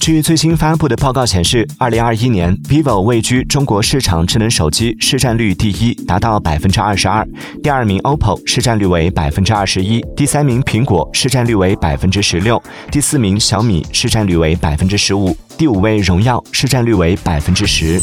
据最新发布的报告显示二零二一年 vivo 位居中国市场智能手机市占率第一达到百分之二十二。第二名 oppo 市占率为百分之二十一。第三名苹果市占率为百分之十六。第四名小米市占率为百分之十五。第五位荣耀市占率为百分之十。